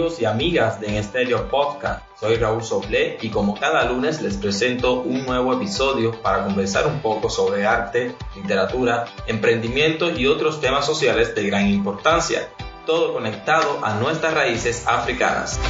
Amigos y amigas de En Estéreo Podcast, soy Raúl Soble y como cada lunes les presento un nuevo episodio para conversar un poco sobre arte, literatura, emprendimiento y otros temas sociales de gran importancia, todo conectado a nuestras raíces africanas.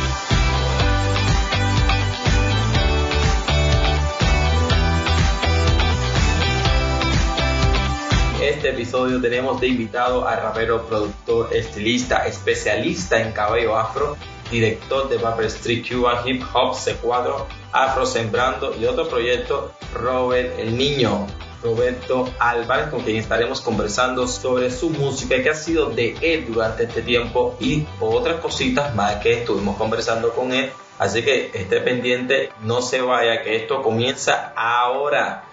Este episodio tenemos de invitado al rapero, productor, estilista, especialista en cabello afro, director de Vapor Street Cuban Hip Hop C4, Afro Sembrando y otro proyecto, Robert el Niño. Roberto Álvarez, con quien estaremos conversando sobre su música que ha sido de él durante este tiempo y otras cositas más que estuvimos conversando con él. Así que esté pendiente, no se vaya, que esto comienza ahora.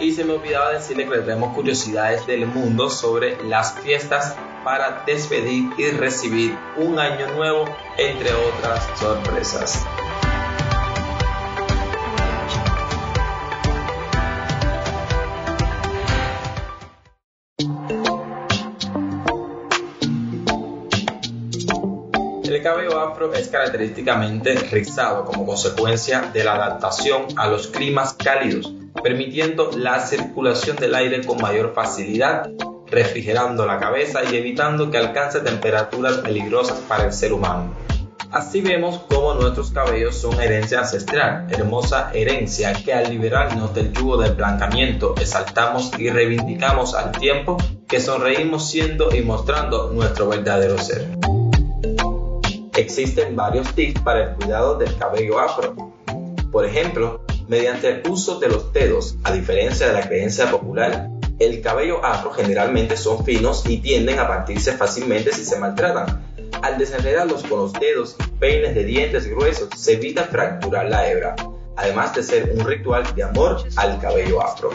Y se me olvidaba decirle que le traemos curiosidades del mundo sobre las fiestas para despedir y recibir un año nuevo, entre otras sorpresas. El cabello afro es característicamente rizado como consecuencia de la adaptación a los climas cálidos permitiendo la circulación del aire con mayor facilidad, refrigerando la cabeza y evitando que alcance temperaturas peligrosas para el ser humano. Así vemos cómo nuestros cabellos son herencia ancestral, hermosa herencia que al liberarnos del yugo del blancamiento exaltamos y reivindicamos al tiempo que sonreímos siendo y mostrando nuestro verdadero ser. Existen varios tips para el cuidado del cabello afro. Por ejemplo, mediante el uso de los dedos, a diferencia de la creencia popular. El cabello afro generalmente son finos y tienden a partirse fácilmente si se maltratan. Al desenredarlos con los dedos y peines de dientes gruesos se evita fracturar la hebra, además de ser un ritual de amor al cabello afro.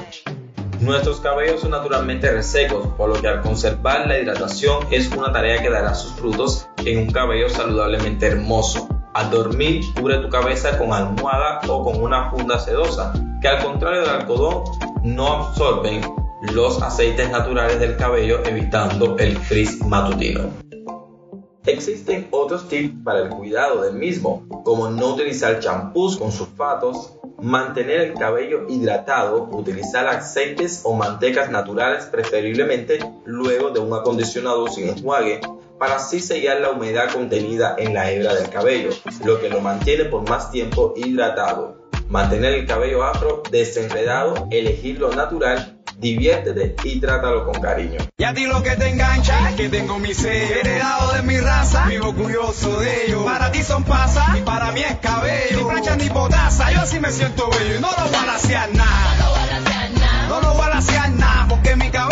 Nuestros cabellos son naturalmente resecos, por lo que al conservar la hidratación es una tarea que dará sus frutos en un cabello saludablemente hermoso. Al dormir, cubre tu cabeza con almohada o con una funda sedosa, que al contrario del algodón no absorben los aceites naturales del cabello, evitando el frizz matutino. Existen otros tips para el cuidado del mismo, como no utilizar champús con sulfatos, mantener el cabello hidratado, utilizar aceites o mantecas naturales preferiblemente luego de un acondicionado sin enjuague, para así sellar la humedad contenida en la hebra del cabello, lo que lo mantiene por más tiempo hidratado. Mantener el cabello afro desenredado, elegir lo natural, diviértete y trátalo con cariño. Y a ti lo que te engancha, que tengo mi ser, heredado de mi raza, vivo curioso de ello. Para ti son pasas y para mí es cabello. Ni plancha ni potasa, yo así me siento bello y no lo voy a nada. No lo voy a lasear nada, porque mi cabello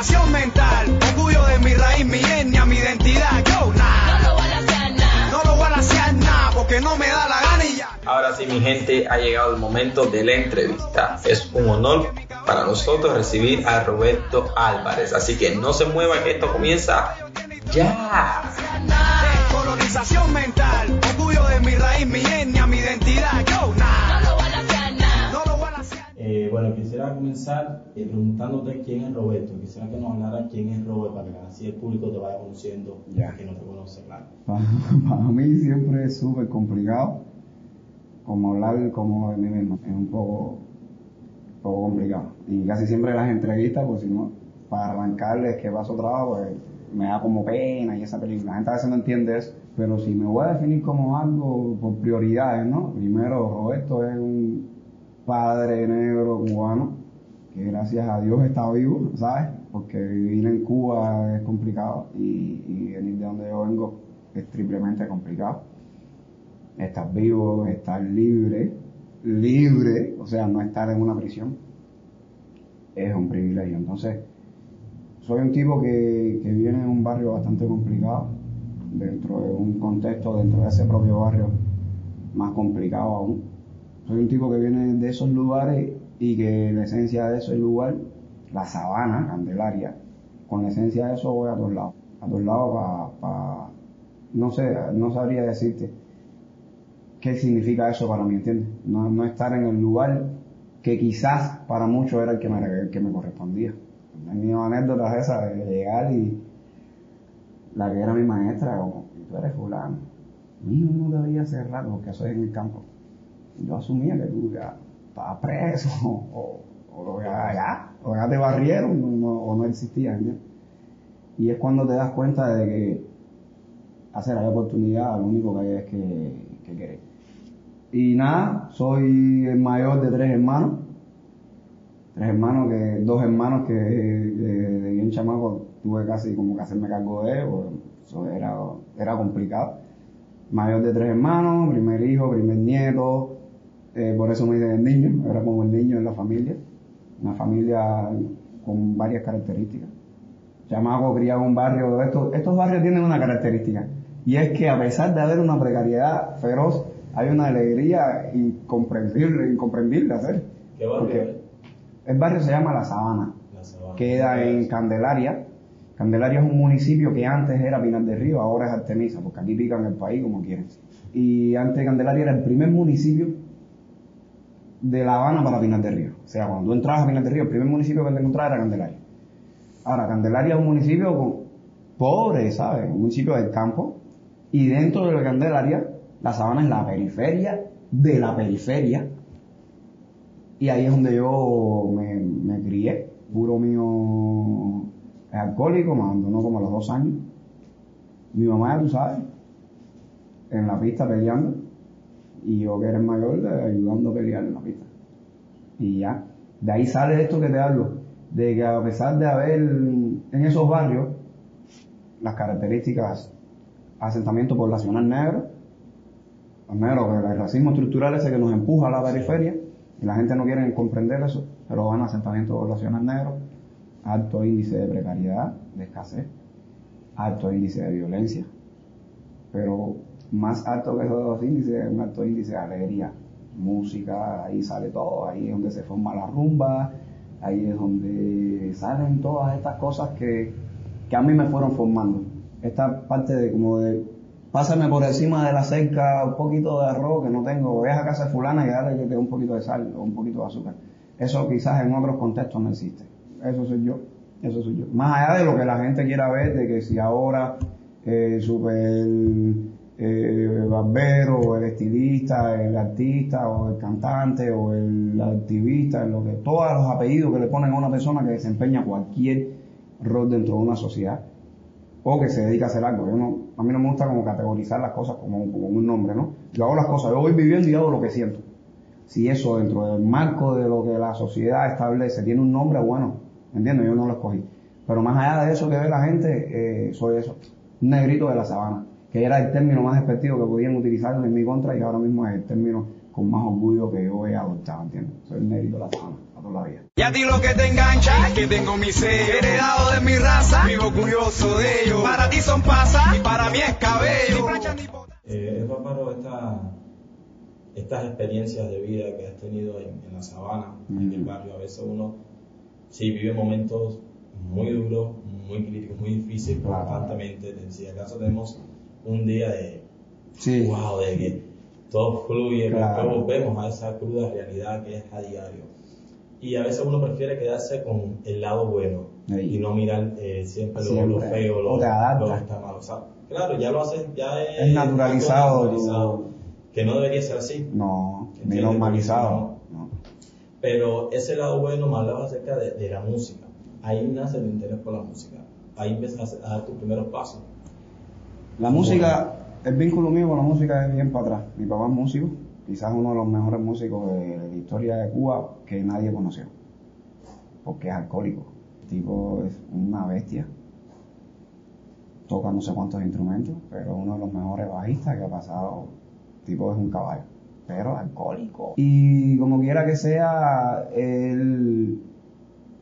mental, orgullo de mi raíz, mi etnia, mi identidad, yo nada. No lo voy a hacer nada. No lo voy a hacer nada porque no me da la gana y ya. Ahora sí, mi gente, ha llegado el momento de la entrevista. Es un honor para nosotros recibir a Roberto Álvarez. Así que no se mueva que esto comienza ya. Colonización mental, orgullo de mi raíz, mi etnia, mi identidad, yo nada. Bueno, quisiera comenzar eh, preguntándote quién es Roberto. Quisiera que nos hablara quién es Roberto para que así el público te vaya conociendo, ya que no te conoce, claro. Para, mí siempre es súper complicado, como hablar como de mí mismo, es un poco, poco complicado. Y casi siempre las entrevistas, pues si no, para arrancarles que paso trabajo, pues me da como pena y esa película. La gente a veces no entiende eso, pero si me voy a definir como algo por prioridades, ¿no? Primero, Roberto es un padre negro cubano, que gracias a Dios está vivo, ¿sabes? Porque vivir en Cuba es complicado y, venir de donde yo vengo es triplemente complicado. Estar vivo, estar libre, libre, o sea, no estar en una prisión, es un privilegio. Entonces, soy un tipo que, que viene en un barrio bastante complicado, dentro de un contexto, dentro de ese propio barrio más complicado aún soy un tipo que viene de esos lugares y que la esencia de ese lugar, la sabana, Candelaria, con la esencia de eso voy a todos lados. A todos lados para, no sé, no sabría decirte qué significa eso para mí, ¿entiendes? No, no estar en el lugar que quizás para muchos era el que me, el que me correspondía. He tenido anécdotas esas de llegar y la que era mi maestra, como, tú eres fulano, mío no debería ser raro porque es en el campo. Yo asumía que tú ya estabas preso o, o, ya, ya, o ya te barrieron o no existía. ¿entiendes? Y es cuando te das cuenta de que hacer la oportunidad, lo único que hay es que, que querer. Y nada, soy el mayor de tres hermanos. Tres hermanos, que, dos hermanos que de bien chamaco tuve casi como que hacerme cargo de ellos, eso era, era complicado. Mayor de tres hermanos, primer hijo, primer nieto, eh, por eso me dicen el niño, era como el niño en la familia. Una familia con varias características. Chamaco criado en un barrio, estos, estos barrios tienen una característica, y es que a pesar de haber una precariedad feroz, hay una alegría incomprensible, incomprendible hacer. ¿Qué barrio El barrio se llama La Sabana. La Sabana. Queda en Candelaria. Candelaria es un municipio que antes era Pinar del Río, ahora es Artemisa, porque aquí pican el país como quieren. Y antes Candelaria era el primer municipio de La Habana para Pinar del Río. O sea, cuando tú entrabas a Pinar del Río, el primer municipio que te encontrabas era Candelaria. Ahora, Candelaria es un municipio pobre, ¿sabes? Un municipio del campo. Y dentro de la Candelaria, la sabana es la periferia de la periferia. Y ahí es donde yo me, crié. Puro mío alcohólico, me abandonó como a los dos años. Mi mamá, ya tú sabes, en la pista peleando. Y yo que era el mayor, ayudando a pelear en la pista. Y ya, de ahí sale esto que te hablo, de que a pesar de haber en esos barrios las características asentamiento poblacional negro, los negros, el racismo estructural ese que nos empuja a la periferia, y la gente no quiere comprender eso, pero van a asentamiento poblacional negro, alto índice de precariedad, de escasez, alto índice de violencia, pero más alto que esos dos índices es un alto índice de alegría, música, ahí sale todo, ahí es donde se forma la rumba, ahí es donde salen todas estas cosas que, que a mí me fueron formando. Esta parte de como de, pásame por encima de la cerca un poquito de arroz que no tengo, ve a casa de fulana y dale que te dé un poquito de sal o un poquito de azúcar. Eso quizás en otros contextos no existe. Eso soy yo, eso soy yo. Más allá de lo que la gente quiera ver, de que si ahora eh, super eh, barbero, o el estilista, el artista, o el cantante, o el activista, lo que, todos los apellidos que le ponen a una persona que desempeña cualquier rol dentro de una sociedad, o que se dedica a hacer algo. Yo no, a mí no me gusta como categorizar las cosas como, un nombre, ¿no? Yo hago las cosas, yo voy viviendo y hago lo que siento. Si eso dentro del marco de lo que la sociedad establece tiene un nombre, bueno, ¿entiendes? Yo no lo escogí. Pero más allá de eso que ve la gente, eh, soy eso, un negrito de la sabana, que era el término más despectivo que podían utilizar en mi contra y ahora mismo es el término con más orgullo que yo he adoptado, ¿entiendes? Soy el negrito de la sabana, a toda la vida. Y a ti lo que te engancha es que tengo mi sello heredado de mi raza, vivo curioso de ello. Para ti son pasas y para mí es cabello. Eh, es bárbaro esta, estas experiencias de vida que has tenido en, en la sabana, en el Mm. barrio. A veces uno sí vive momentos muy duros, muy críticos, muy difíciles, Claro. constantemente. Si acaso tenemos un día de Sí. wow, de que todo fluye, Claro. volvemos a esa cruda realidad que es a diario. Y a veces uno prefiere quedarse con el lado bueno y no mirar eh, siempre, lo- Siempre. lo feo, lo, O lo está mal. O sea, claro, ya lo haces, ya es, Es naturalizado, que no debería ser así. No, ni normalizado. No. Pero ese lado bueno me hablaba acerca de, de la música. Ahí nace el interés por la música. Ahí empiezas a dar tus primeros pasos. La música, el vínculo mío con la música es bien para atrás. Mi papá es músico, quizás uno de los mejores músicos de la historia de Cuba que nadie conoció, porque es alcohólico. El tipo es una bestia, toca no sé cuántos instrumentos, pero uno de los mejores bajistas que ha pasado. El tipo es un caballo, pero alcohólico. Y como quiera que sea, él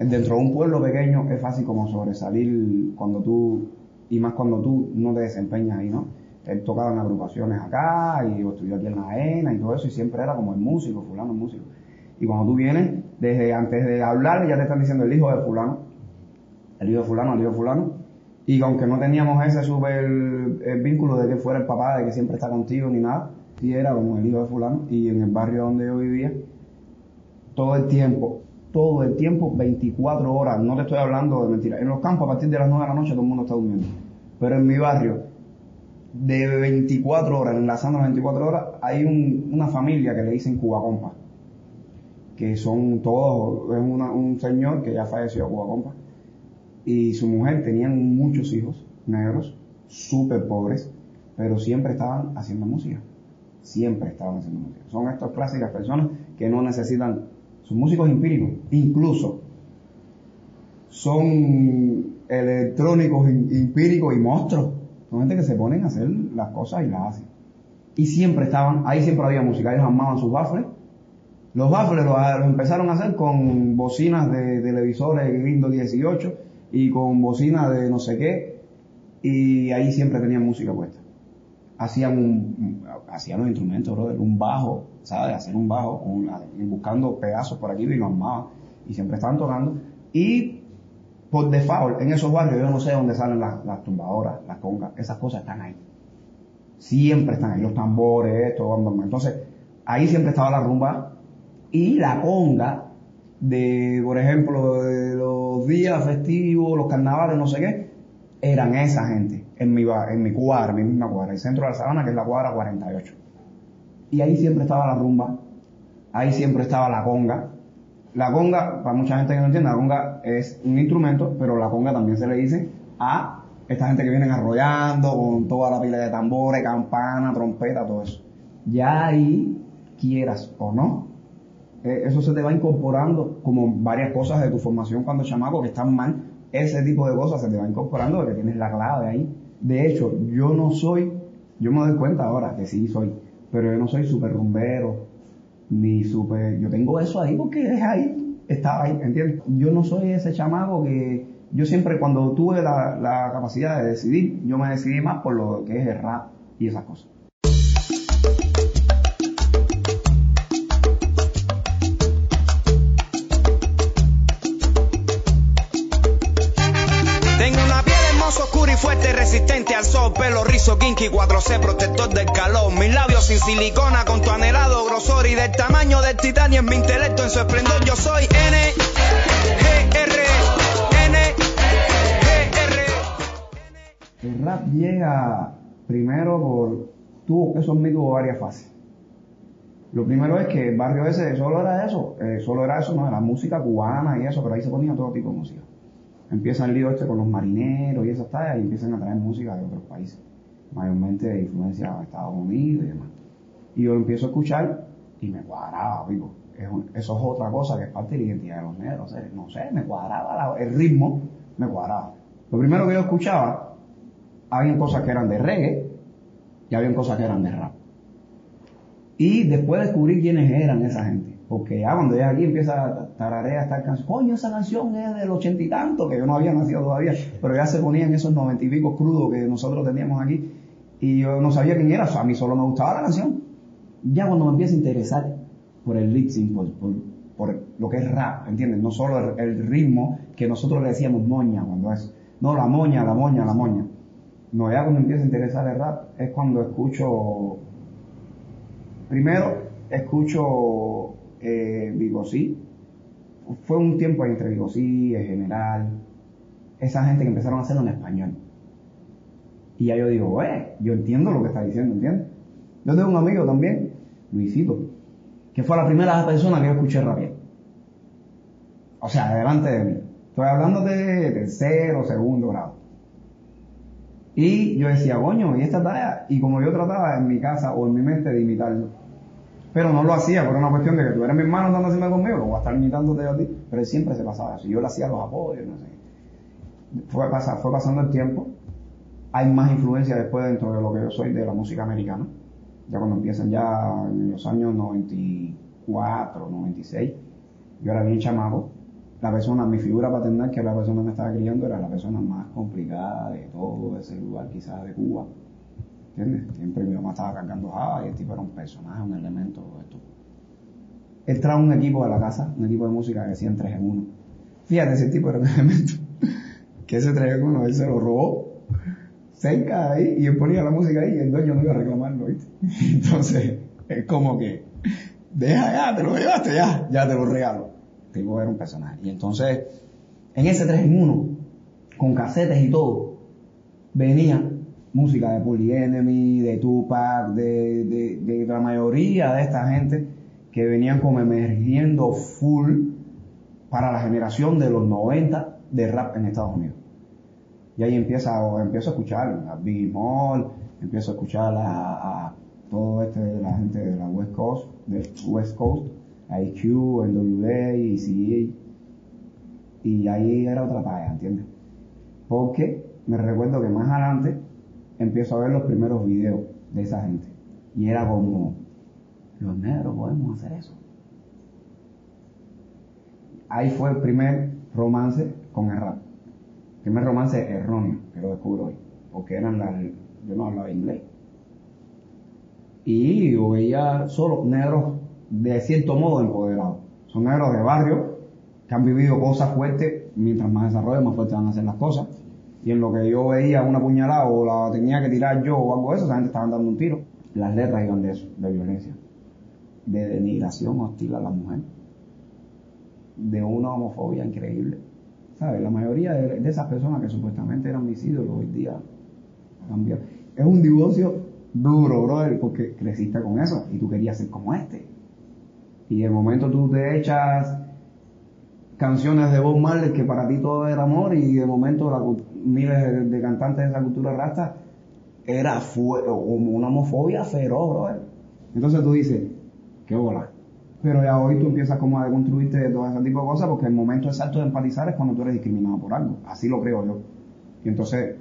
dentro de un pueblo pequeño es fácil como sobresalir cuando tú, y más cuando tú no te desempeñas ahí, ¿no? Él tocaba en agrupaciones acá y yo estudié aquí en la ENA y todo eso y siempre era como el músico, fulano el músico. Y cuando tú vienes, desde antes de hablar ya te están diciendo el hijo de fulano, el hijo de fulano, el hijo de fulano. Y aunque no teníamos ese super eh, vínculo de que fuera el papá, de que siempre está contigo ni nada, sí era como el hijo de fulano. Y en el barrio donde yo vivía, todo el tiempo, todo el tiempo, 24 horas, no te estoy hablando de mentira. En los campos a partir de las 9 de la noche todo el mundo está durmiendo. Pero en mi barrio, de 24 horas, enlazando las 24 horas, hay un- una familia que le dicen Cuba Compa, que son todos, es un señor que ya falleció, Cuba Compa, y su mujer tenían muchos hijos negros, súper pobres, pero siempre estaban haciendo música. Siempre estaban haciendo música. Son estas clásicas personas que no necesitan, son músicos empíricos, incluso son electrónicos em- empíricos y monstruos. Son gente que se ponen a hacer las cosas y las hacen. Y siempre estaban, ahí siempre había música, ellos amaban sus baffles. Los baffles los, empezaron a hacer con bocinas de televisores Windows 18 y con bocinas de no sé qué, y ahí siempre tenían música puesta. Hacían un, hacían los instrumentos, brother, un bajo, ¿sabes? Hacer un bajo, buscando pedazos por aquí lo armaban, y siempre estaban tocando. Y por default, en esos barrios, yo no sé dónde salen las, las tumbadoras, las congas, esas cosas están ahí. Siempre están ahí, los tambores, esto, entonces, ahí siempre estaba la rumba y la conga de, por ejemplo, de los días festivos, los carnavales, no sé qué, eran esa gente en mi, en mi cuadra, mi misma cuadra, el centro de la sabana, que es la cuadra 48. Y ahí siempre estaba la rumba, ahí siempre estaba la conga. La conga, para mucha gente que no entiende, la conga es un instrumento, pero la conga también se le dice a esta gente que vienen arrollando con toda la pila de tambores, campana, trompeta, todo eso. Ya ahí, quieras o no, eh, eso se te va incorporando como varias cosas de tu formación cuando chamaco que están mal, ese tipo de cosas se te va incorporando porque tienes la clave ahí. De hecho, yo no soy, yo me doy cuenta ahora que sí soy, pero yo no soy súper rumbero, ni súper, yo tengo eso ahí porque es ahí, está ahí, ¿entiendes? Yo no soy ese chamaco que, yo siempre cuando tuve la, la capacidad de decidir, yo me decidí más por lo que es el rap y esas cosas. Oscura y fuerte, resistente al sol, pelo rizo, kinky, 4C, protector del calor. Mis labios sin silicona, con tu anhelado grosor y del tamaño del titanio en mi intelecto, en su esplendor. Yo soy N, G, R, N, G, R. El rap llega primero por, tuvo, eso tuvo varias fases. Lo primero es que el barrio ese solo era eso, eh, solo era eso, no, la música cubana y eso, pero ahí se ponía todo tipo de música. Empieza el lío este con los marineros y esas tallas y empiezan a traer música de otros países, mayormente de influencia de Estados Unidos y demás. Y yo empiezo a escuchar y me cuadraba, un- eso es otra cosa que es parte de la identidad de los negros, no sé, me cuadraba, el ritmo me cuadraba. Lo primero que yo escuchaba, habían cosas que eran de reggae y habían cosas que eran de rap. Y después descubrí quiénes eran esa gente. Porque ya cuando ya aquí empieza a tararear esta canción, coño, esa canción es del ochenta y tanto, que yo no había nacido todavía, pero ya se ponían esos noventa y pico crudos que nosotros teníamos aquí, y yo no sabía quién era, o sea, a mí solo me gustaba la canción. Ya cuando me empieza a interesar por el lip por, por, lo que es rap, ¿entiendes? No solo el ritmo que nosotros le decíamos moña cuando es, no, la moña, la moña, la moña. No, ya cuando empieza a interesar el rap es cuando escucho Primero, escucho eh, Bigosí. Fue un tiempo entre Bigosí, el general, esa gente que empezaron a hacerlo en español. Y ya yo digo, eh, yo entiendo lo que está diciendo, ¿entiendes? Yo tengo un amigo también, Luisito, que fue la primera persona que yo escuché rapear. O sea, delante de mí. Estoy hablando de tercero, segundo grado. Y yo decía, coño, y esta tarea, y como yo trataba en mi casa o en mi mente de imitarlo, pero no lo hacía por una cuestión de que tú eres mi hermano andando encima conmigo, lo voy a estar imitándote a ti, pero siempre se pasaba eso, yo le hacía los apoyos, no sé. Fue, fue pasando el tiempo, hay más influencia después dentro de lo que yo soy de la música americana, ya cuando empiezan ya en los años 94, 96, yo era bien chamaco, la persona, mi figura paternal, que la persona me estaba criando, era la persona más complicada de todo ese lugar, quizás de Cuba. ¿Entiendes? Siempre mi mamá estaba cargando java y el tipo era un personaje, un elemento, esto. Él un equipo de la casa, un equipo de música que decían 3 en 1. Fíjate, ese tipo era un elemento. Que ese 3 en 1 él se lo robó cerca de ahí y él ponía la música ahí y el dueño no iba a reclamarlo, ¿viste? Entonces, es como que deja ya, te lo llevaste ya, ya te lo regalo. Tipo era un personaje. Y entonces, en ese 3 en 1, con casetes y todo, venía música de Public Enemy, de Tupac, de, de, de la mayoría de esta gente que venían como emergiendo full para la generación de los 90 de rap en Estados Unidos. Y ahí empieza, empiezo a escuchar a Biggie Mall, empiezo a escuchar a, a todo este, la gente de la West Coast, de West Coast, IQ, NWA, ECA, y ahí era otra talla, ¿entiendes? Porque me recuerdo que más adelante empiezo a ver los primeros videos de esa gente. Y era como, los negros podemos hacer eso. Ahí fue el primer romance con el rap. El primer romance erróneo que lo descubro hoy. Porque eran las, yo no hablaba inglés. Y yo veía solo negros de cierto modo empoderados. Son negros de barrio que han vivido cosas fuertes. Mientras más desarrollo, más fuertes van a hacer las cosas. Y en lo que yo veía una puñalada o la tenía que tirar yo o algo de eso, esa gente estaban dando un tiro. Las letras iban de eso, de violencia, de denigración hostil a la mujer, de una homofobia increíble. ¿Sabes? La mayoría de, esas personas que supuestamente eran mis ídolos hoy día cambiaron. Es un divorcio duro, brother, porque creciste con eso y tú querías ser como este. Y de momento tú te echas canciones de Bob Marley que para ti todo era amor y de momento la, miles de, cantantes de esa cultura rasta era como una homofobia feroz, brother. Entonces tú dices, qué bola. Pero ya hoy tú empiezas como a deconstruirte de todo ese tipo de cosas porque el momento exacto de empatizar es cuando tú eres discriminado por algo. Así lo creo yo. Y entonces,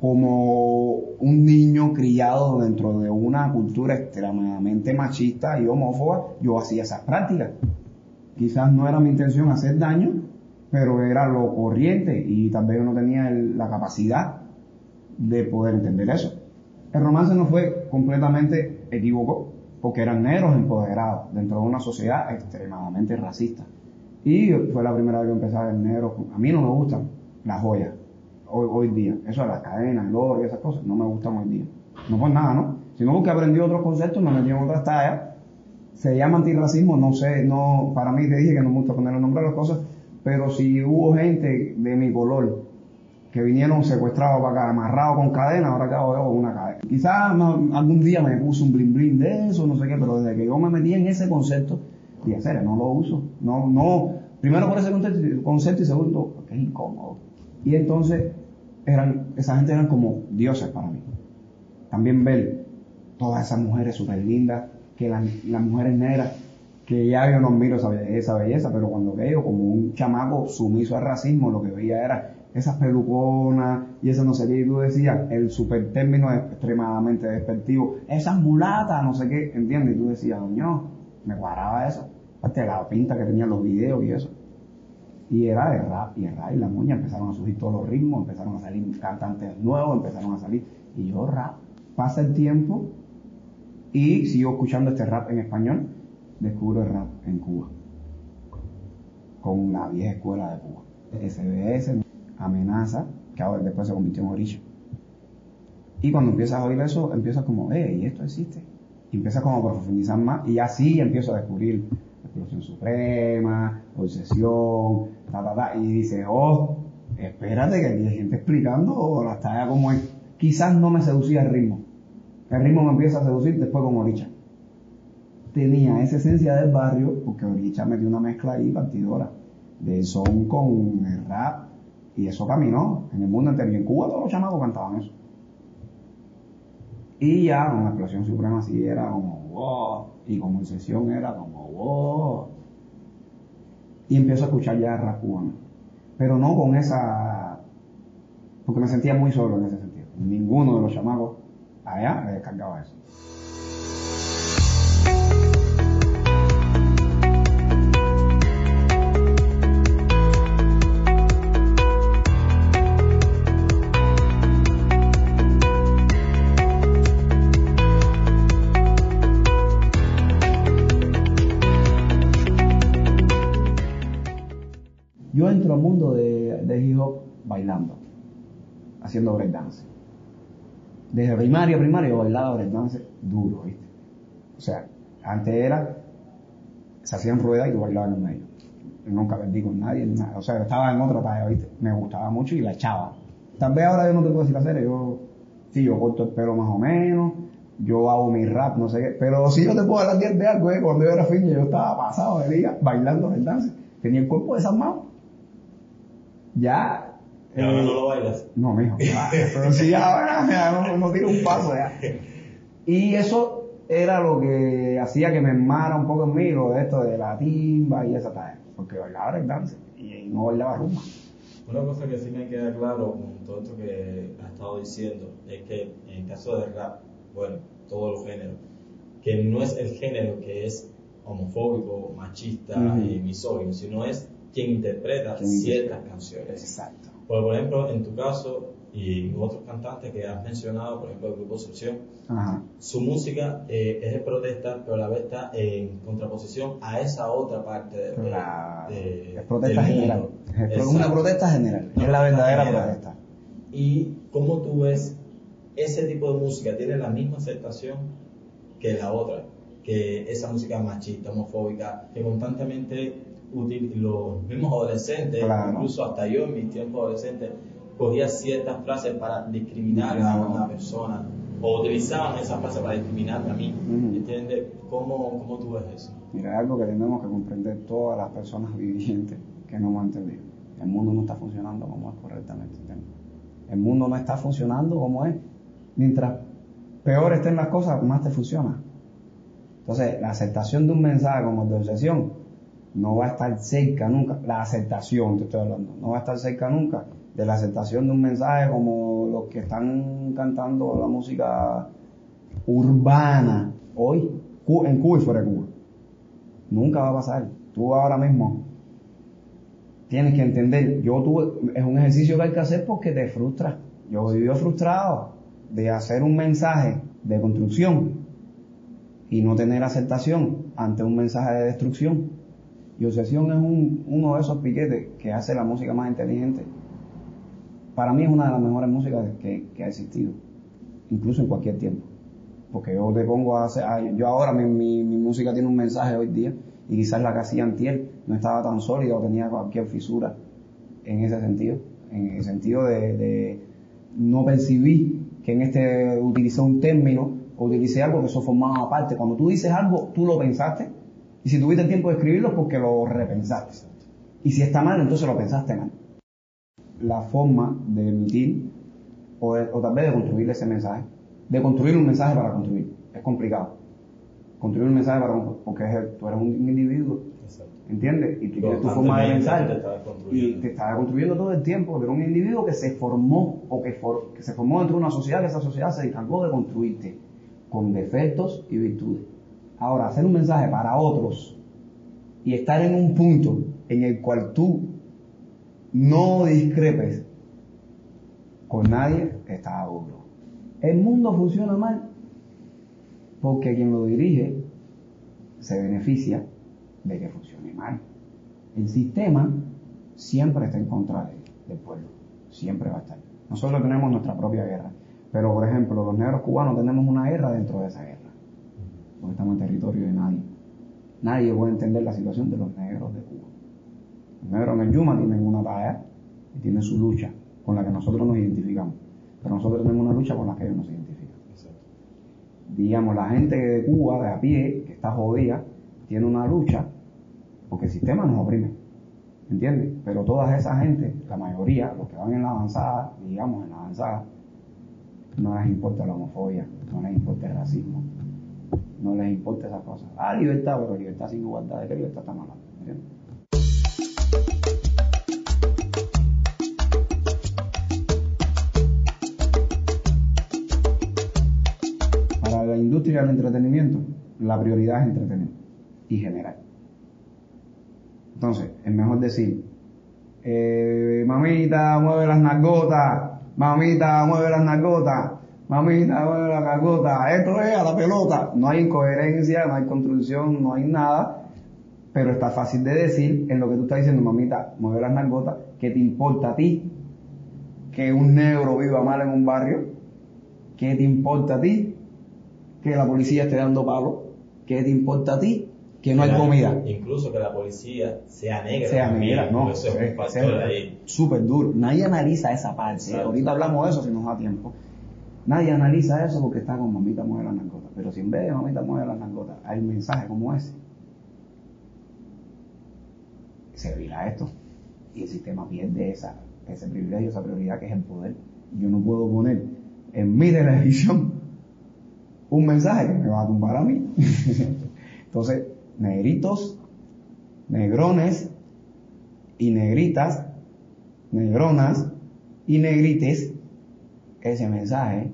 como un niño criado dentro de una cultura extremadamente machista y homófoba, yo hacía esas prácticas. Quizás no era mi intención hacer daño, pero era lo corriente y tal vez yo no tenía la capacidad de poder entender eso. El romance no fue completamente equívoco, porque eran negros empoderados dentro de una sociedad extremadamente racista. Y fue la primera vez que empecé a ver negros. A mí no me gustan las joyas hoy, hoy día. Eso de las cadenas, el oro y esas cosas, no me gustan hoy día. No por nada, ¿no? Sino porque aprendí otros conceptos, me metí en otras tallas. Se llama antirracismo, no sé, no, para mí te dije que no me gusta poner el nombre de las cosas, pero si hubo gente de mi color que vinieron secuestrados para acá, amarrados con cadena, ahora acabo con una cadena. Quizás algún día me puse un blin blin de eso, no sé qué, pero desde que yo me metí en ese concepto, dije, serio, no lo uso. No, no, primero por ese concepto, y segundo, porque es incómodo. Y entonces, eran, esa gente eran como dioses para mí. También ver todas esas mujeres súper lindas, que las, las mujeres negras, que ya yo no miro esa, esa belleza, pero cuando veo como un chamaco sumiso al racismo, lo que veía era esas peluconas y eso no sé qué, y tú decías, el super término es extremadamente despectivo, esas mulatas, no sé qué, ¿entiendes? Y tú decías, doño, me cuadraba eso, aparte de la pinta que tenían los videos y eso. Y era de rap, y el rap y la moña empezaron a surgir todos los ritmos, empezaron a salir cantantes nuevos, empezaron a salir, y yo rap. Pasa el tiempo y sigo escuchando este rap en español, descubro el rap en Cuba, con la vieja escuela de Cuba. SBS, amenaza, que ahora después se convirtió en orillo. Y cuando empiezas a oír eso, empiezas como, eh, y esto existe. Y empiezas como a profundizar más, y así empiezo a descubrir explosión suprema, obsesión, ta, ta, ta, y dices, oh, espérate que aquí hay gente explicando la talla como es. Quizás no me seducía el ritmo. El ritmo me empieza a seducir después con Oricha. Tenía esa esencia del barrio, porque Oricha metió una mezcla ahí partidora, de son con el rap, y eso caminó en el mundo entero. Y en Cuba todos los chamacos cantaban eso. Y ya con la explosión suprema sí era como wow. Y como sesión era como wow. Y empiezo a escuchar ya rap cubano. Pero no con esa. Porque me sentía muy solo en ese sentido. Ninguno de los chamacos Yo entro al mundo de, de hip hop bailando, haciendo breakdance. Desde primaria, primaria, yo bailaba breakdance duro, ¿viste? O sea, antes era se hacían ruedas y yo bailaba en el medio. Yo nunca perdí con nadie, nada. o sea, estaba en otra talla, ¿viste? Me gustaba mucho y la echaba. Tal vez ahora yo no te puedo decir hacer, yo, sí, yo corto el pelo más o menos, yo hago mi rap, no sé qué, pero sí yo te puedo hablar de algo, ¿eh? cuando yo era fin yo estaba pasado de día bailando el dance, tenía el cuerpo desarmado. Ya. ¿Y ahora no lo bailas? No, mijo, ya, pero sí ahora ya no, no tiro un paso ya. Y eso era lo que hacía que me enmara un poco en mí, lo de esto de la timba y esa talla, porque bailaba el dance y no bailaba rumba. Una cosa que sí me queda claro con todo esto que has estado diciendo es que en el caso del rap, bueno, todos los géneros, que no es el género que es homofóbico, machista y misógino, sino es quien interpreta ciertas canciones. Exacto. Por, por ejemplo, en tu caso y otros cantantes que has mencionado, por ejemplo, el grupo Ajá. su música eh, es de protesta, pero a la vez está en contraposición a esa otra parte de, de- es protesta del general. mundo. Es Exacto. una protesta general. Es la verdadera general. protesta. ¿Y cómo tú ves ese tipo de música? ¿Tiene la misma aceptación que la otra? Que esa música machista, homofóbica, que constantemente util- los mismos adolescentes, Claro. incluso hasta yo en mis tiempos adolescentes, cogía ciertas frases para discriminar a una persona o utilizaban esas frases para discriminarme a mí. Ujú. ¿Entiendes? ¿Cómo, ¿Cómo tú ves eso? Mira, es algo que tenemos que comprender todas las personas vivientes que no hemos entendido. El mundo no está funcionando como es correctamente. El mundo no está funcionando como es. Mientras peor estén las cosas, más te funciona. Entonces, la aceptación de un mensaje como el de obsesión no va a estar cerca nunca. La aceptación, te estoy hablando, no va a estar cerca nunca de la aceptación de un mensaje como los que están cantando la música urbana hoy en Cuba y fuera de Cuba. Nunca va a pasar. Tú ahora mismo tienes que entender, yo tuve, es un ejercicio que hay que hacer porque te frustra. Yo viví frustrado de hacer un mensaje de construcción y no tener aceptación ante un mensaje de destrucción. Y obsesión es un- uno de esos piquetes que hace la música más inteligente. Para mí es una de las mejores músicas que, ha existido, incluso en cualquier tiempo. Porque yo te pongo a hacer, yo ahora mi, música tiene un mensaje hoy día y quizás la que hacía antier no estaba tan sólida o tenía cualquier fisura en ese sentido, en el sentido de, de no percibí que en este utilicé un término o utilicé algo que eso formaba parte. Cuando tú dices algo, tú lo pensaste y si tuviste el tiempo de escribirlo es porque lo repensaste. Y si está mal, entonces lo pensaste mal. La forma de emitir o, de- o tal vez de construir ese mensaje, de construir un mensaje para construir, es complicado. Construir un mensaje para porque es tú eres un individuo, Exacto. ¿entiendes? Y tú tienes tu forma de pensar. te estás Y te estaba construyendo todo el tiempo, pero un individuo que se formó o que, for- que se formó dentro de una sociedad, que esa sociedad se encargó de construirte con defectos y virtudes. Ahora, hacer un mensaje para otros y estar en un punto en el cual tú no discrepes con nadie, está duro. El mundo funciona mal porque quien lo dirige se beneficia de que funcione mal. El sistema siempre está en contra de- del pueblo, siempre va a estar. Nosotros tenemos nuestra propia guerra, pero por ejemplo los negros cubanos tenemos una guerra dentro de esa guerra, porque estamos en territorio de nadie. Nadie puede entender la situación de los negros de Cuba. Los negros en Yuma tienen una tarea y tienen su lucha con la que nosotros nos identificamos, pero nosotros tenemos una lucha con la que ellos no se identifican Exacto. digamos, la gente de Cuba, de a pie, que está jodida, tiene una lucha, porque el sistema nos oprime, ¿entiendes? Pero toda esa gente, la mayoría, los que van en la avanzada, digamos, en la avanzada, no les importa la homofobia, no les importa el racismo, no les importa esas cosas. Ah, libertad, pero libertad sin igualdad, ¿de qué libertad estamos hablando? Para la industria del entretenimiento, la prioridad es entretener y generar. Entonces, es mejor decir, eh, mamita, mueve las nargotas, mamita, mueve las nargotas, mamita, mueve las nargotas, esto es a la pelota. No hay incoherencia, no hay construcción, no hay nada, pero está fácil de decir en lo que tú estás diciendo, mamita, mueve las nargotas, ¿qué te importa a ti que un negro viva mal en un barrio? ¿Qué te importa a ti que la policía esté dando palo? ¿Qué te importa a ti que no hay comida. Incluso que la policía sea negra. sea negra, no, Eso es es- es ahí. súper duro. Nadie analiza esa parte. Ahorita hablamos de eso si nos da tiempo. Nadie analiza eso porque está con mamita mueve las. Pero si en vez de mamita mueve las hay un mensaje como ese, servirá esto. Y el sistema pierde esa, ese privilegio, esa prioridad que es el poder. Yo no puedo poner en mi televisión un mensaje que me va a tumbar a mí. Entonces, negritos, negrones y negritas, negronas y negrites, ese mensaje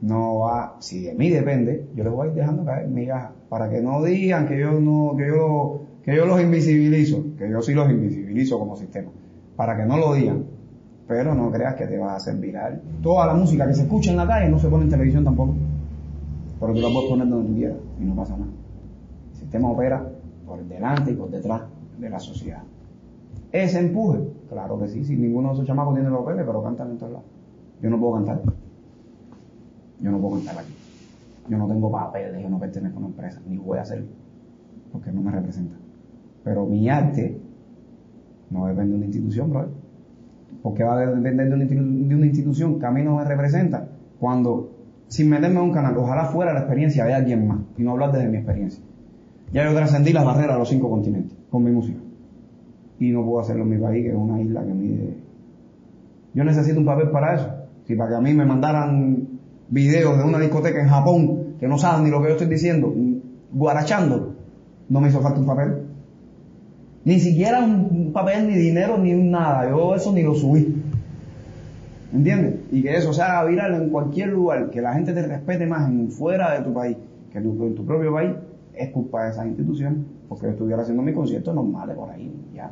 no va, si de mí depende, yo les voy dejando caer migajas para que no digan que yo no, que yo, que yo los invisibilizo, que yo sí los invisibilizo como sistema, para que no lo digan. Pero no creas que te vas a hacer viral. Toda la música que se escucha en la calle no se pone en televisión tampoco. Pero tú la puedes poner donde tú quieras y no pasa nada. El sistema opera por delante y por detrás de la sociedad. Ese empuje, claro que sí, si ninguno de esos chamacos tiene los papeles, pero cantan en todos lados. Yo no puedo cantar. Yo no puedo cantar aquí. Yo no tengo papeles, yo no pertenezco a una empresa, ni voy a hacerlo, porque no me representa. Pero mi arte no depende de una institución, bro. ¿Por qué va a depender de una, institu- de una institución que a mí no me representa? Cuando, sin meterme en un canal, ojalá fuera la experiencia de alguien más, y no hablar desde mi experiencia. Ya yo trascendí las barreras de los cinco continentes con mi música. Y no puedo hacerlo en mi país, que es una isla que mide. Yo necesito un papel para eso. Si para que a mí me mandaran videos de una discoteca en Japón que no saben ni lo que yo estoy diciendo, guarachando, no me hizo falta un papel. Ni siquiera un papel, ni dinero, ni nada. Yo eso ni lo subí. ¿Entiendes? Y que eso se haga viral en cualquier lugar, que la gente te respete más en fuera de tu país que tu- en tu propio país, es culpa de esas instituciones, porque yo estuviera haciendo mis conciertos normales por ahí, ya.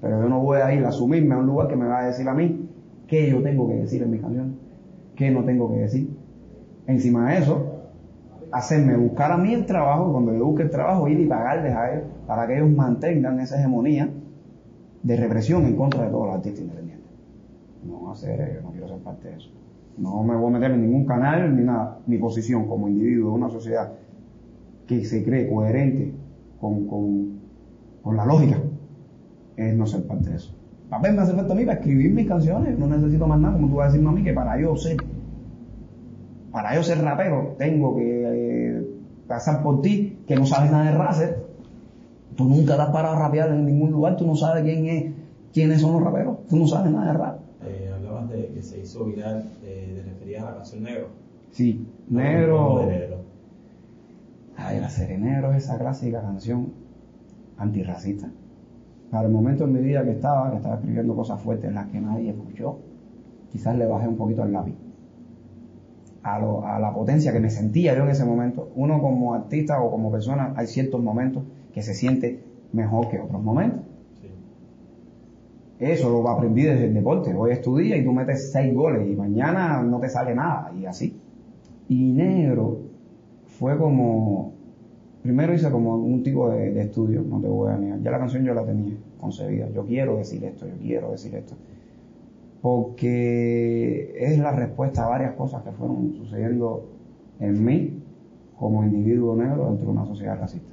Pero yo no voy a ir a asumirme a un lugar que me va a decir a mí qué yo tengo que decir en mis canciones, qué no tengo que decir. Encima de eso, hacerme buscar a mí el trabajo, cuando yo busque el trabajo, ir y pagarles a ellos para que ellos mantengan esa hegemonía de represión en contra de todos los artistas independientes. No hacer, no quiero ser parte de eso. No me voy a meter en ningún canal ni nada. Mi posición como individuo de una sociedad que se cree coherente con, con, con la lógica es no ser parte de eso. Papel me hace falta a mí para escribir mis canciones, no necesito más nada, como tú vas a decirme a mí, que para yo ser, para yo ser rapero, tengo que eh, pasar por ti, que no sabes nada de racer. Tú nunca te has parado a rapear en ningún lugar, tú no sabes quién es, quiénes son los raperos, tú no sabes nada de rap. Eh, hablabas de que se hizo viral, eh, te referías a la canción Negro. Sí, ¿Cómo negro. de negro? Ay, la Serenero es esa clásica canción antirracista. Para el momento en mi vida que estaba, que estaba escribiendo cosas fuertes, las que nadie escuchó, quizás le bajé un poquito el lápiz. A, lo- a la potencia que me sentía yo en ese momento. Uno como artista o como persona, hay ciertos momentos que se siente mejor que otros momentos. Sí. Eso lo aprendí desde el deporte. Hoy estudias y tú metes seis goles y mañana no te sale nada y así. Y negro fue como, primero hice como un tipo de, de estudio, no te voy a negar. Ya la canción yo la tenía concebida. Yo quiero decir esto, yo quiero decir esto. Porque es la respuesta a varias cosas que fueron sucediendo en mí como individuo negro dentro de una sociedad racista.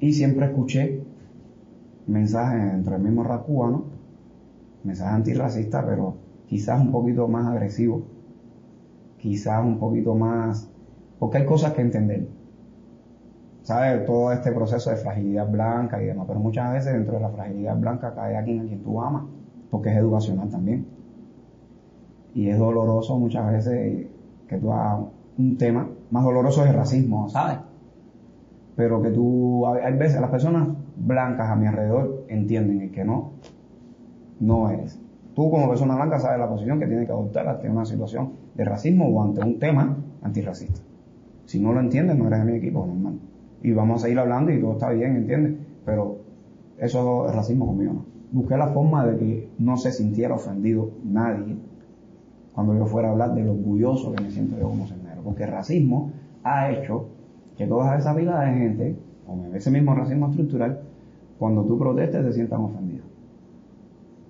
Y siempre escuché mensajes dentro del mismo rap cubano, mensajes antirracistas, pero quizás un poquito más agresivos, quizás un poquito más, porque hay cosas que entender. ¿Sabes? Todo este proceso de fragilidad blanca y demás, pero muchas veces dentro de la fragilidad blanca cae alguien a quien tú amas, porque es educacional también. Y es doloroso muchas veces que tú hagas un tema, más doloroso es el racismo, ¿sabes? pero que tú, hay veces las personas blancas a mi alrededor entienden que no, no eres. Tú como persona blanca sabes la posición que tienes que adoptar ante una situación de racismo o ante un tema antirracista. Si no lo entiendes, no eres de mi equipo, normal. Y vamos a seguir hablando y todo está bien, ¿entiendes? Pero eso es racismo conmigo, ¿no? Busqué la forma de que no se sintiera ofendido nadie cuando yo fuera a hablar de lo orgulloso que me siento yo como ser negro. Porque el racismo ha hecho que toda esa pila de gente, con ese mismo racismo estructural, cuando tú protestes se sientan ofendidos.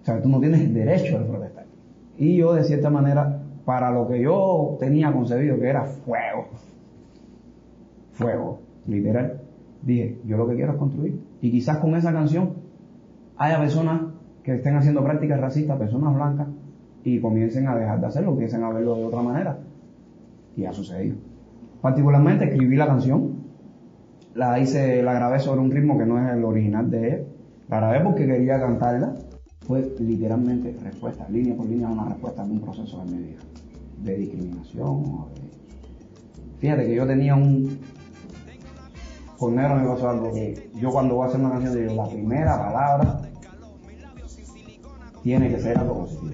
O sea, tú no tienes el derecho de protestar. Y yo, de cierta manera, para lo que yo tenía concebido que era fuego, fuego, literal, dije, yo lo que quiero es construir. Y quizás con esa canción haya personas que estén haciendo prácticas racistas, personas blancas, y comiencen a dejar de hacerlo, comiencen a verlo de otra manera. Y ha sucedido. Particularmente escribí la canción, la hice, la grabé sobre un ritmo que no es el original de él. La grabé porque quería cantarla. Fue literalmente respuesta, línea por línea, una respuesta de un proceso de mi vida, de discriminación. de- Fíjate que yo tenía un. Con negro me pasó algo que yo cuando voy a hacer una canción digo, la primera palabra tiene que ser algo positivo.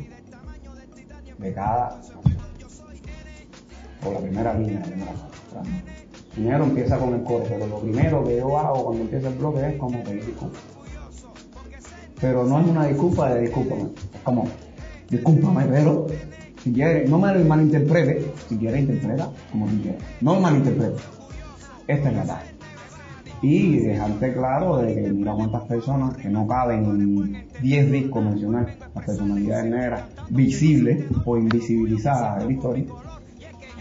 De cada. O la primera línea, la primera palabra. Primero empieza con el coro, pero lo primero que yo hago cuando empieza el bloque es como pedir disculpas. Pero no es una disculpa de discúlpame. Es como, discúlpame, pero si quieres, no me malinterprete. Si quieres, interpreta como tú quieras. No me malinterprete. Esta es la talla. Y dejarte claro de que mira cuántas personas que no caben en 10 discos mencionar las personalidades negras visibles o invisibilizadas de la historia.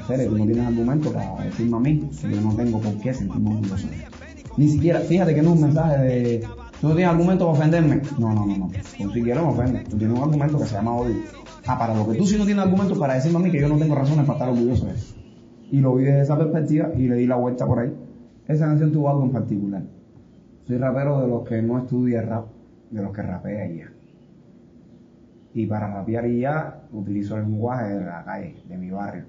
En tú no tienes argumento para decirme a mí que yo no tengo por qué sentirme orgulloso. Ni siquiera, fíjate que no es un mensaje de, tú no tienes argumento para ofenderme. No, no, no, no. Tú si quieres me ofendes. Tú tienes un argumento que se llama odio. Ah, para lo que tú sí no tienes argumento para decirme a mí que yo no tengo razones para estar orgulloso de eso. Y lo vi desde esa perspectiva y le di la vuelta por ahí. Esa canción tuvo algo en particular. Soy rapero de los que no estudia rap, de los que rapea ya. Y para rapear ya utilizo el lenguaje de la calle, de mi barrio.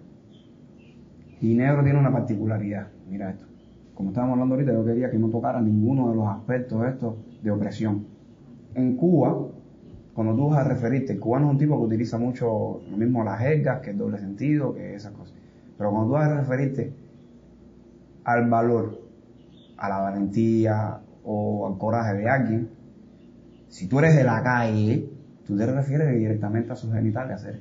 Y negro tiene una particularidad, mira esto. Como estábamos hablando ahorita, yo quería que no tocara ninguno de los aspectos estos de opresión. En Cuba, cuando tú vas a referirte, el cubano es un tipo que utiliza mucho lo mismo las jergas, que el doble sentido, que esas cosas. Pero cuando tú vas a referirte al valor, a la valentía o al coraje de alguien, si tú eres de la calle, tú te refieres directamente a sus genitales, hacer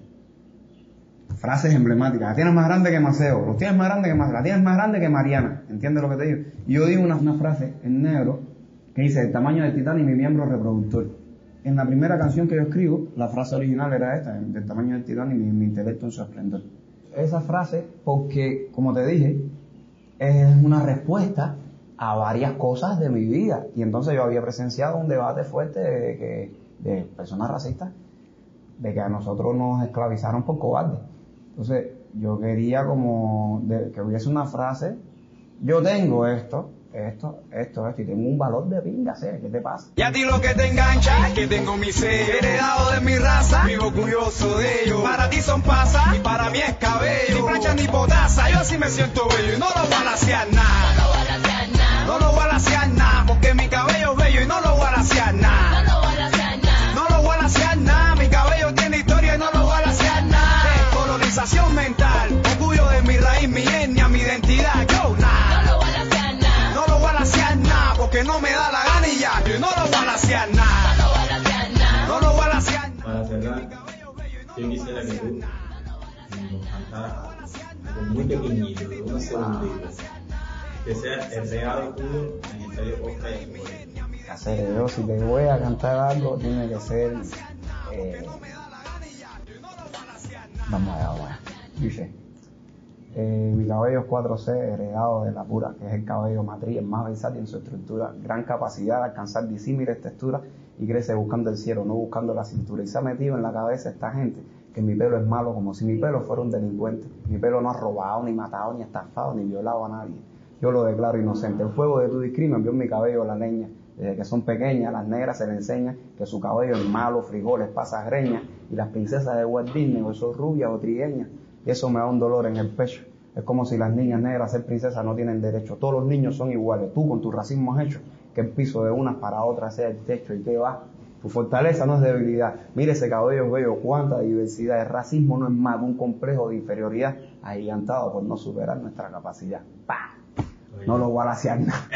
frases emblemáticas. La tienes más grande que Maceo, los tienes más grande que la tienes más grande que Mariana. ¿Entiendes lo que te digo? Yo digo una, una frase en negro que dice el tamaño del titán y mi miembro reproductor. En la primera canción que yo escribo, la frase original era esta, del tamaño del titán y mi, mi intelecto en su esplendor. Esa frase, porque, como te dije, es una respuesta a varias cosas de mi vida. Y entonces yo había presenciado un debate fuerte de, personas racistas, de que a nosotros nos esclavizaron por cobardes. Entonces yo quería como que hubiese una frase, yo tengo esto, esto, esto, esto, y tengo un valor de pinga, ¿sí? ¿qué te pasa? Y a ti lo que te engancha es que tengo mi ser heredado de mi raza, vivo orgulloso de ello. Para ti son pasas y para mí es cabello. Ni plancha ni potaza, yo así me siento bello y no lo voy a lasear nada. No lo voy a lasear nada, porque mi cabello es bello y no lo voy a lasear nada. No lo voy a lasear nada, mi cabello tiene historia y no lo voy a lasear nada. Colonización mental, orgullo de mi raíz, mi etnia, mi identidad, yo nada. No lo voy a lasear nada, porque no me da la gana y ya, yo no lo voy a lasear nada. No lo voy a lasear nada. Para cerrar, yo quisiera que tú nos cantaras algo muy pequeñito, de unos segunditos, que sea regalo tuyo en el serio Oscar. Hacer si te voy a cantar algo, tiene que ser. eh, vamos allá, bueno. Dice: eh, Mi cabello es 4C, heredado de la pura, que es el cabello matriz, el más versátil en su estructura, gran capacidad de alcanzar disímiles texturas y crece buscando el cielo, no buscando la cintura. Y se ha metido en la cabeza esta gente que mi pelo es malo, como si mi pelo fuera un delincuente. Mi pelo no ha robado, ni matado, ni estafado, ni violado a nadie. Yo lo declaro inocente. El fuego de tu discrimen vio en mi cabello la leña. Desde que son pequeñas, las negras se les enseña que su cabello es malo, frijoles, pasas greñas, y las princesas de Walt Disney o son rubias o trigueñas. Y eso me da un dolor en el pecho. Es como si las niñas negras ser princesas no tienen derecho. Todos los niños son iguales. Tú con tu racismo has hecho que el piso de unas para otras sea el techo. ¿Y qué va? Tu fortaleza no es debilidad. Mire ese cabello bello, cuánta diversidad. El racismo no es más que un complejo de inferioridad agigantado por no superar nuestra capacidad. ¡Pah! No lo voy a lasear nada.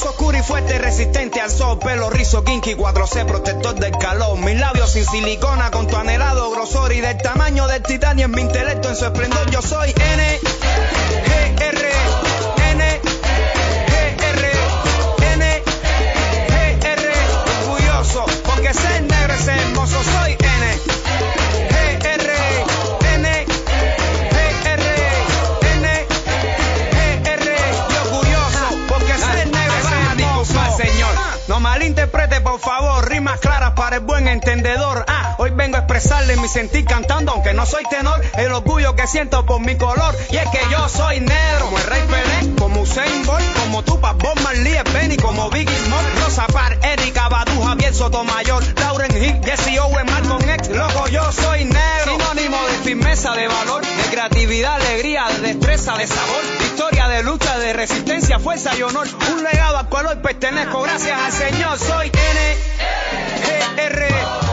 Oscura y fuerte, resistente al sol, pelo rizo, kinky, 4C, protector del calor. Mis labios sin silicona, con tu anhelado grosor y del tamaño del titanio en mi intelecto, en su esplendor. Yo soy N, Hoy vengo a expresarle mi sentir cantando, aunque no soy tenor, el orgullo que siento por mi color. Y es que yo soy negro, como el Rey Pelé, como Usain Bolt, como Tupac, Bob Marley, Benny, como Biggie Smoke, Rosa Parks, Erika Badu, Javier Sotomayor, Lauren Hill, Jesse Owen, Malcolm X. Loco, yo soy negro, sinónimo de firmeza, de valor, de creatividad, alegría, de destreza, de sabor, historia, de lucha, de resistencia, fuerza y honor. Un legado al cual hoy pertenezco, gracias al Señor. Soy N, G, R,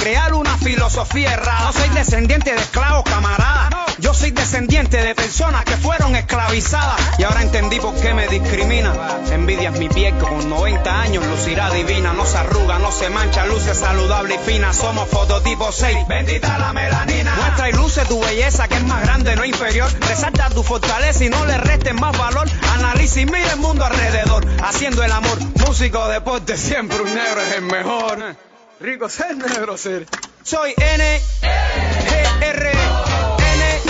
crear una filosofía errada. No soy descendiente de esclavos, camarada. Yo soy descendiente de personas que fueron esclavizadas. Y ahora entendí por qué me discrimina. Envidias mi piel que con 90 años lucirá divina. No se arruga, no se mancha, luce saludable y fina. Somos fototipo 6. Bendita la melanina. Muestra y luce tu belleza que es más grande, no inferior. Resalta tu fortaleza y no le restes más valor. Analiza y mira el mundo alrededor. Haciendo el amor. Músico, deporte, siempre un negro es el mejor. Rico ser negro ser. Soy N, G, R, N,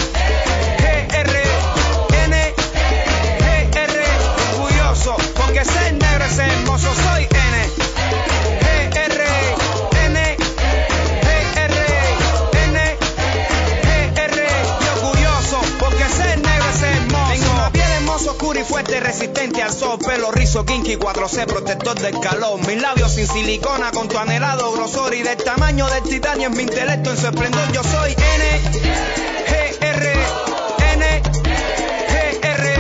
G, R, N, G, R. Orgulloso, porque ser negro es hermoso. Oscura y fuerte, resistente al sol, pelo rizo, kinky, 4C, protector del calor. Mis labios sin silicona, con tu anhelado grosor y del tamaño del titanio en mi intelecto, en su esplendor. Yo soy N, G, R, N, G, R,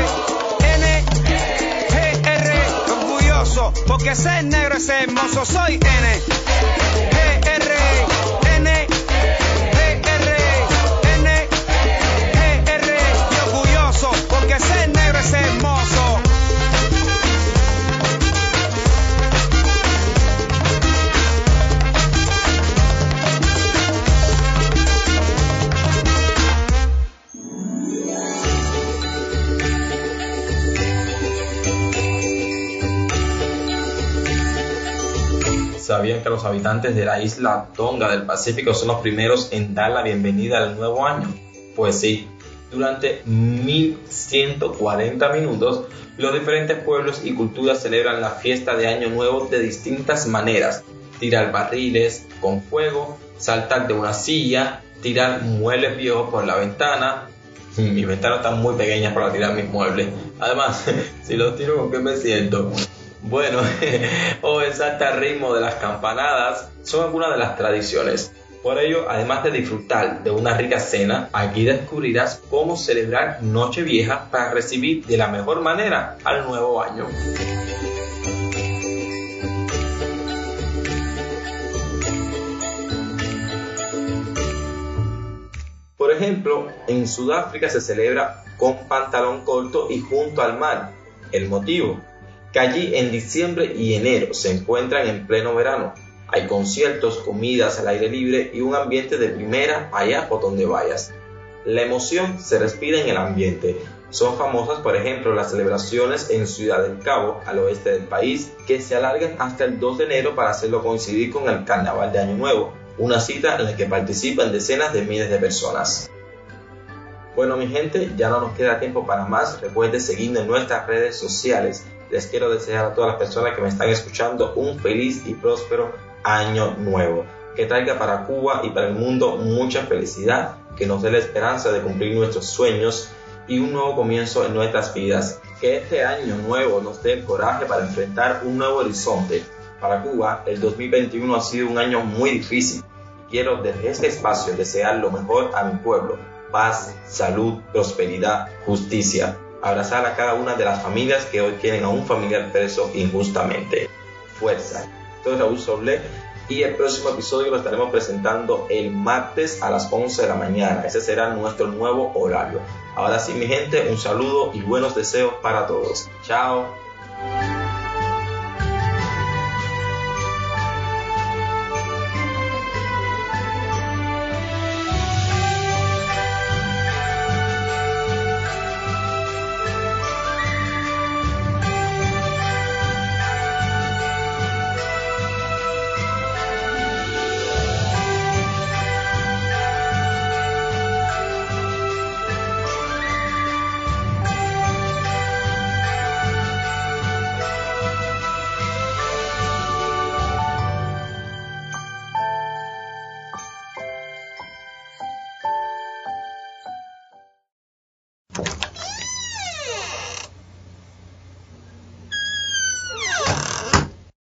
N, G, R. Orgulloso, porque ser negro es hermoso. Soy N, ¿Sabían que los habitantes de la isla Tonga del Pacífico son los primeros en dar la bienvenida al nuevo año? Pues sí, durante 1140 minutos los diferentes pueblos y culturas celebran la fiesta de Año Nuevo de distintas maneras. Tirar barriles con fuego, saltar de una silla, tirar muebles viejos por la ventana. Mis ventanas están muy pequeñas para tirar mis muebles. Además, si los tiro, ¿con qué me siento? Bueno, o el ritmo de las campanadas son algunas de las tradiciones. Por ello, además de disfrutar de una rica cena, aquí descubrirás cómo celebrar Nochevieja para recibir de la mejor manera al nuevo año. Por ejemplo, en Sudáfrica se celebra con pantalón corto y junto al mar. El motivo, que allí en diciembre y enero se encuentran en pleno verano. Hay conciertos, comidas al aire libre y un ambiente de primera allá por donde vayas. La emoción se respira en el ambiente. Son famosas, por ejemplo, las celebraciones en Ciudad del Cabo, al oeste del país, que se alargan hasta el 2 de enero para hacerlo coincidir con el Carnaval de Año Nuevo, una cita en la que participan decenas de miles de personas. Bueno, mi gente, ya no nos queda tiempo para más. Recuerden seguirnos en nuestras redes sociales. Les quiero desear a todas las personas que me están escuchando un feliz y próspero año nuevo. Que traiga para Cuba y para el mundo mucha felicidad, que nos dé la esperanza de cumplir nuestros sueños y un nuevo comienzo en nuestras vidas. Que este año nuevo nos dé el coraje para enfrentar un nuevo horizonte. Para Cuba, el 2021 ha sido un año muy difícil. Quiero desde este espacio desear lo mejor a mi pueblo. Paz, salud, prosperidad, justicia. Abrazar a cada una de las familias que hoy tienen a un familiar preso injustamente. Fuerza. Soy Raúl Soble y el próximo episodio lo estaremos presentando el martes a las 11 de la mañana. Ese será nuestro nuevo horario. Ahora sí, mi gente, un saludo y buenos deseos para todos. Chao.